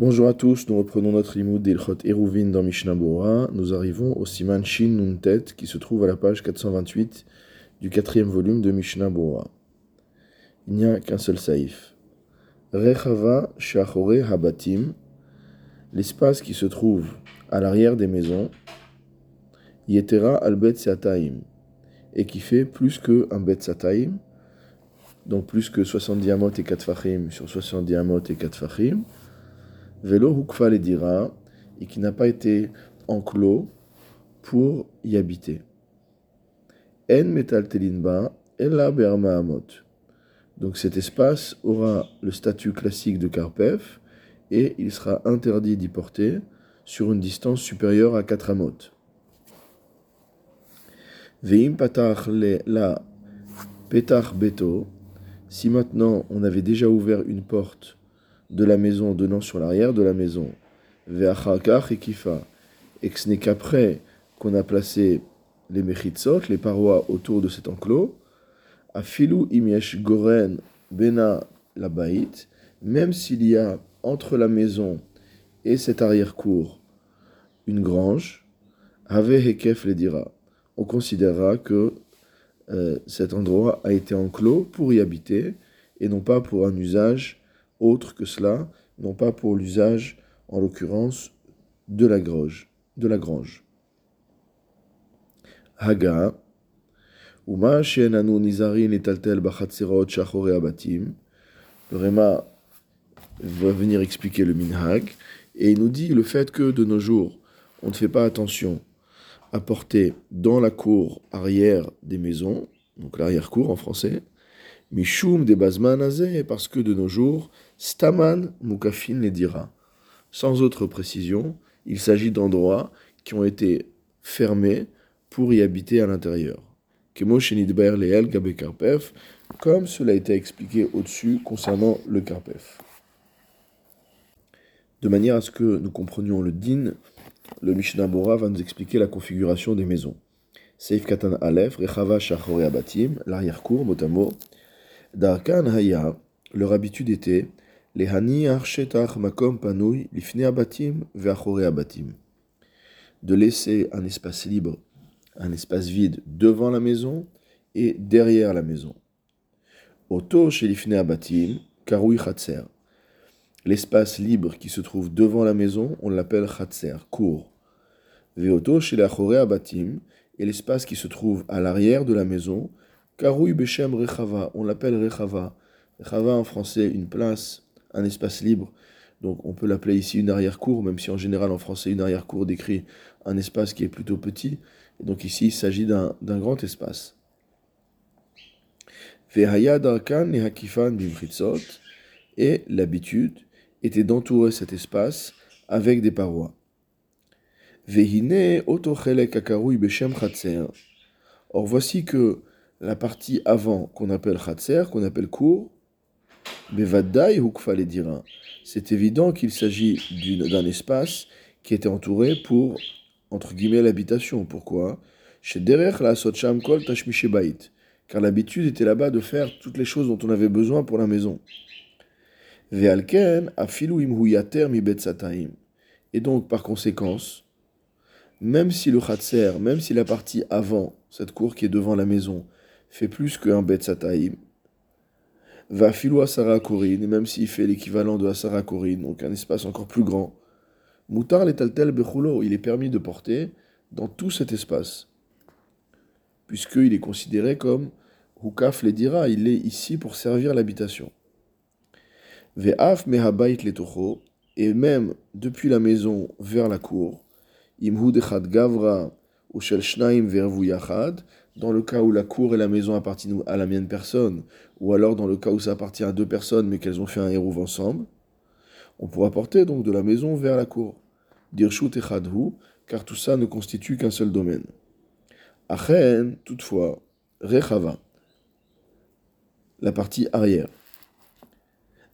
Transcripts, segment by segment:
Bonjour à tous, nous reprenons notre limoud d'Ilchot Eruvin dans Mishnah. Nous arrivons au Siman Shin Nuntet qui se trouve à la page 428 du quatrième volume de Mishnah. Il n'y a qu'un seul saïf. Rechava Shachore Habatim, l'espace qui se trouve à l'arrière des maisons, Yetera Albet Sataim, et qui fait plus que un Bet Sataim, donc plus que 70 amot et 4 fachim sur 70 amot et 4 fachim. Velo Hukfa dira, et qui n'a pas été enclos pour y habiter. En Metal Telinba, Ella Berma Amot. Donc cet espace aura le statut classique de Karpef et il sera interdit d'y porter sur une distance supérieure à 4 amot. Veim patach la petach beto. Si maintenant on avait déjà ouvert une porte de la maison donnant sur l'arrière de la maison, et kifa, et que ce n'est qu'après qu'on a placé les mechitzot, les parois autour de cet enclos, afilu imiesh goren bena la baït, même s'il y a entre la maison et cette arrière-cour une grange, ave hekef le dira. On considérera que euh, cet endroit a été enclos pour y habiter et non pas pour un usage autre que cela, non pas pour l'usage, en l'occurrence, de la grange. De la grange. Haga, Uma she'enanu nizarin etaltel bachatzerot shachore abatim. Le Réma va venir expliquer le minhag et il nous dit le fait que de nos jours, on ne fait pas attention à porter dans la cour arrière des maisons, donc l'arrière-cour en français, Mishum de Bazman parce que de nos jours, Staman Mukafin les dira. Sans autre précision, il s'agit d'endroits qui ont été fermés pour y habiter à l'intérieur. Comme cela a été expliqué au-dessus concernant le Karpef. De manière à ce que nous comprenions le din, le Mishnah Bora va nous expliquer la configuration des maisons. Seif Katan Aleph, Rechava Shachore Abatim, l'arrière-cour, mot, Darkan Haya, leur habitude était les Hani Makom Lifne Abatim. De laisser un espace libre, un espace vide devant la maison et derrière la maison. Oto chez Lifne Abatim. L'espace libre qui se trouve devant la maison, on l'appelle Khatser, court. Chez Abatim, et l'espace qui se trouve à l'arrière de la maison, Karoui Beshem Rechava, on l'appelle Rechava. Rechava en français, une place, un espace libre. Donc on peut l'appeler ici une arrière-cour, même si en général en français une arrière-cour décrit un espace qui est plutôt petit. Et donc ici il s'agit d'un grand espace. Et l'habitude était d'entourer cet espace avec des parois. Or voici que la partie avant qu'on appelle Khatser, qu'on appelle cour, dira. C'est évident qu'il s'agit d'un espace qui était entouré pour, entre guillemets, l'habitation. Pourquoi? Car l'habitude était là-bas de faire toutes les choses dont on avait besoin pour la maison. Et donc, par conséquence, même si le khatser, même si la partie avant, cette cour qui est devant la maison, fait plus qu'un bet sataim, va filo Asara et même s'il fait l'équivalent de Asara donc un espace encore plus grand, Moutar letaltel bechulo, il est permis de porter dans tout cet espace, puisqu'il est considéré comme Hukaf le dira, il est ici pour servir l'habitation. Ve'af mehabait letocho, et même depuis la maison vers la cour, imhu gavra ou shel shnaim vervu yachad, dans le cas où la cour et la maison appartiennent à la mienne personne, ou alors dans le cas où ça appartient à deux personnes mais qu'elles ont fait un héros ensemble, on pourra porter donc de la maison vers la cour. Dirshut echadhu, car tout ça ne constitue qu'un seul domaine. Achen, toutefois, rechava, la partie arrière.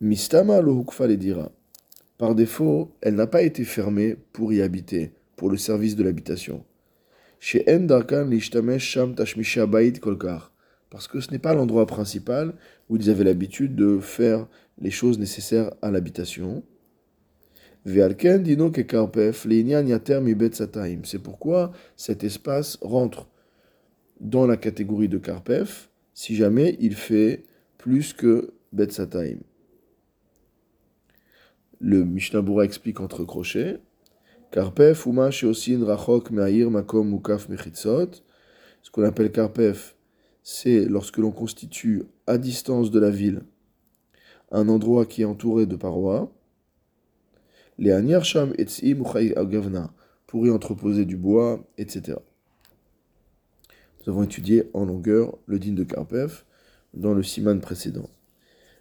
Mistama lo le dira. Par défaut, elle n'a pas été fermée pour y habiter, pour le service de l'habitation. Chez Sham Kolkar. Parce que ce n'est pas l'endroit principal où ils avaient l'habitude de faire les choses nécessaires à l'habitation. C'est pourquoi cet espace rentre dans la catégorie de karpef si jamais il fait plus que Betsataim. Le Mishnah Bura explique entre crochets. Karpef, Uma, Sheosin, Rachok, Makom, Mukaf, Mechitzot. Ce qu'on appelle Karpef, c'est lorsque l'on constitue à distance de la ville un endroit qui est entouré de parois. Les Anyar Sham, Etzim, Agavna, pour y entreposer du bois, etc. Nous avons étudié en longueur le din de Karpef dans le siman précédent.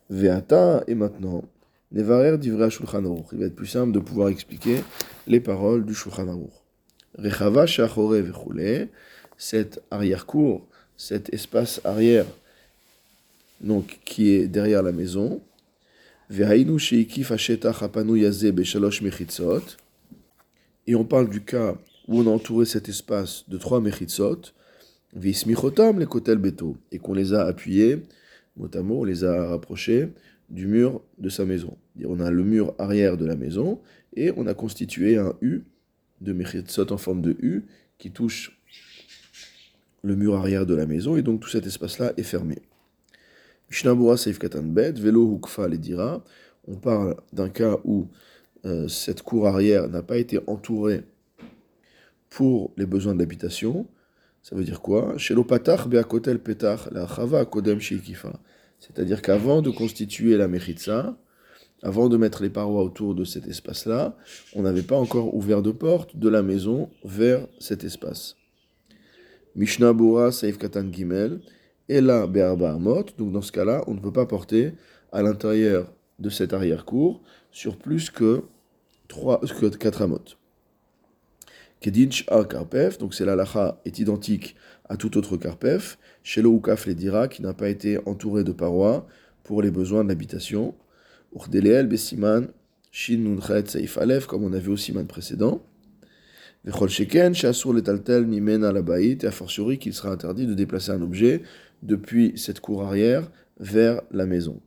Veata, et maintenant, Nevarer d'Ivra Shulchan Il va être plus simple de pouvoir expliquer les paroles du Shulchan Aruch. Rechava Shachore Vechule, cette arrière-cour, cet espace arrière, donc qui est derrière la maison. Vehainu Sheikif Ashetach Apanu Yazé Beshalosh Mechitzot. Et on parle du cas où on a entouré cet espace de trois Mechitzot. Vismichotam les Kotel Beto. Et qu'on les a appuyés, notamment on les a rapprochés du mur de sa maison. On a le mur arrière de la maison et on a constitué un U de Mechitzot en forme de U qui touche le mur arrière de la maison et donc tout cet espace-là est fermé. On parle d'un cas où euh, cette cour arrière n'a pas été entourée pour les besoins de l'habitation. Ça veut dire quoi? Chez beakotel petach la chava kodem. C'est-à-dire qu'avant de constituer la Mechitza, avant de mettre les parois autour de cet espace-là, on n'avait pas encore ouvert de porte de la maison vers cet espace. Mishnah Bora Saif Katan Gimel, et là Be'arba Amot, donc dans ce cas-là, on ne peut pas porter à l'intérieur de cette arrière-cour sur plus que, 3, que 4 amot. Kedinch a karpef, donc c'est l'alacha est identique à tout autre karpef, chez le Ukaf les dira, qui n'a pas été entouré de parois pour les besoins de l'habitation. Urdeleel besiman, shin nunchet seif alef, comme on a vu au siman précédent. Vechol sheken, shasur letaltel mimena la et a fortiori qu'il sera interdit de déplacer un objet depuis cette cour arrière vers la maison.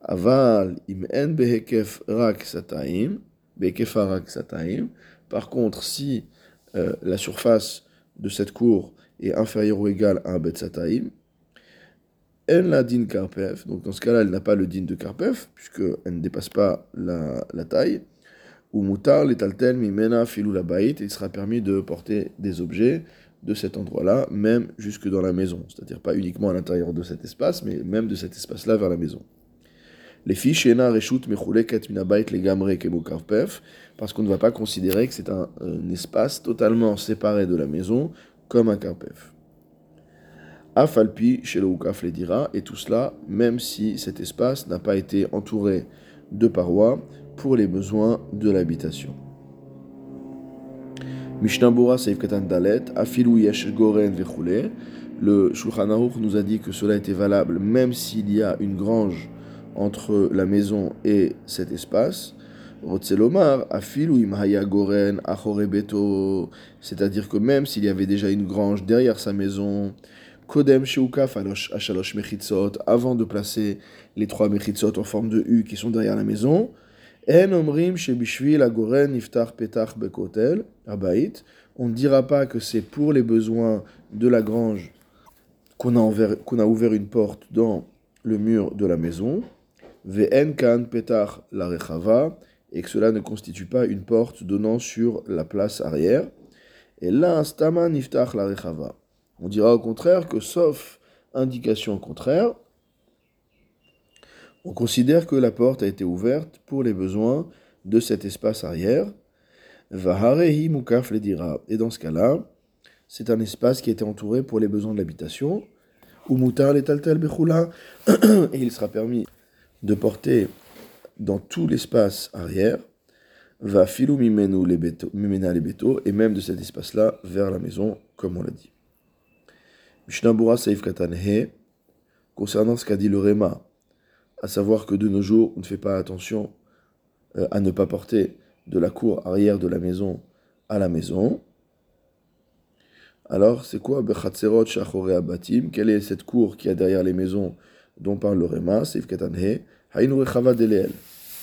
Aval im en behekef rak sataim, behekef rak sataim. Par contre, si euh, la surface de cette cour est inférieure ou égale à un bet sataim, elle la din karpef, donc dans ce cas-là, elle n'a pas le din de karpef, puisqu'elle ne dépasse pas la, taille, ou mutar letaltel mimena filou la baït, il sera permis de porter des objets de cet endroit-là, même jusque dans la maison, c'est-à-dire pas uniquement à l'intérieur de cet espace, mais même de cet espace-là vers la maison. Les fiches ena reshut mechuleket minabait les gamre karpef, parce qu'on ne va pas considérer que c'est un, espace totalement séparé de la maison comme un karpef. Afalpi chez le les dira, et tout cela, même si cet espace n'a pas été entouré de parois pour les besoins de l'habitation. Mishnambura Seif Katan Dalet, Afilu Yesh Goren Vechule. Le Shulchan nous a dit que cela était valable même s'il y a une grange entre la maison et cet espace. C'est-à-dire que même s'il y avait déjà une grange derrière sa maison, Kodem Ashalosh Mechitzot, avant de placer les trois Mechitzot en forme de U qui sont derrière la maison, En Omrim Agoren Iftar Petach Bekotel, Abait, on ne dira pas que c'est pour les besoins de la grange qu'on a ouvert une porte dans le mur de la maison. Kan la et que cela ne constitue pas une porte donnant sur la place arrière. Et là, stama. On dira au contraire que, sauf indication contraire, on considère que la porte a été ouverte pour les besoins de cet espace arrière. Vaharehi mukaf le. Et dans ce cas-là, c'est un espace qui a été entouré pour les besoins de l'habitation. Ou mutar Et il sera permis de porter dans tout l'espace arrière, va filou mimenu les mimena les et même de cet espace-là vers la maison, comme on l'a dit. Mishnabura Saif Katanhe, concernant ce qu'a dit le Réma, à savoir que de nos jours, on ne fait pas attention euh, à ne pas porter de la cour arrière de la maison à la maison. Alors, c'est quoi? Bechatserot Shachore Abatim Quelle est cette cour qui a derrière les maisons dont parle le Saif Katanhe Hainu Deleel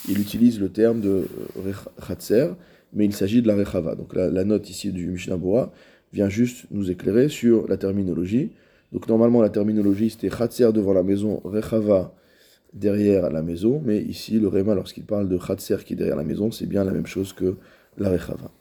il utilise le terme de Khatser, mais il s'agit de la Rechava. Donc la, note ici du Mishnah Bora vient juste nous éclairer sur la terminologie. Donc normalement la terminologie c'était Khatser devant la maison, Rechava derrière la maison, mais ici le Réma lorsqu'il parle de Khatser qui est derrière la maison, c'est bien la même chose que la Rechava.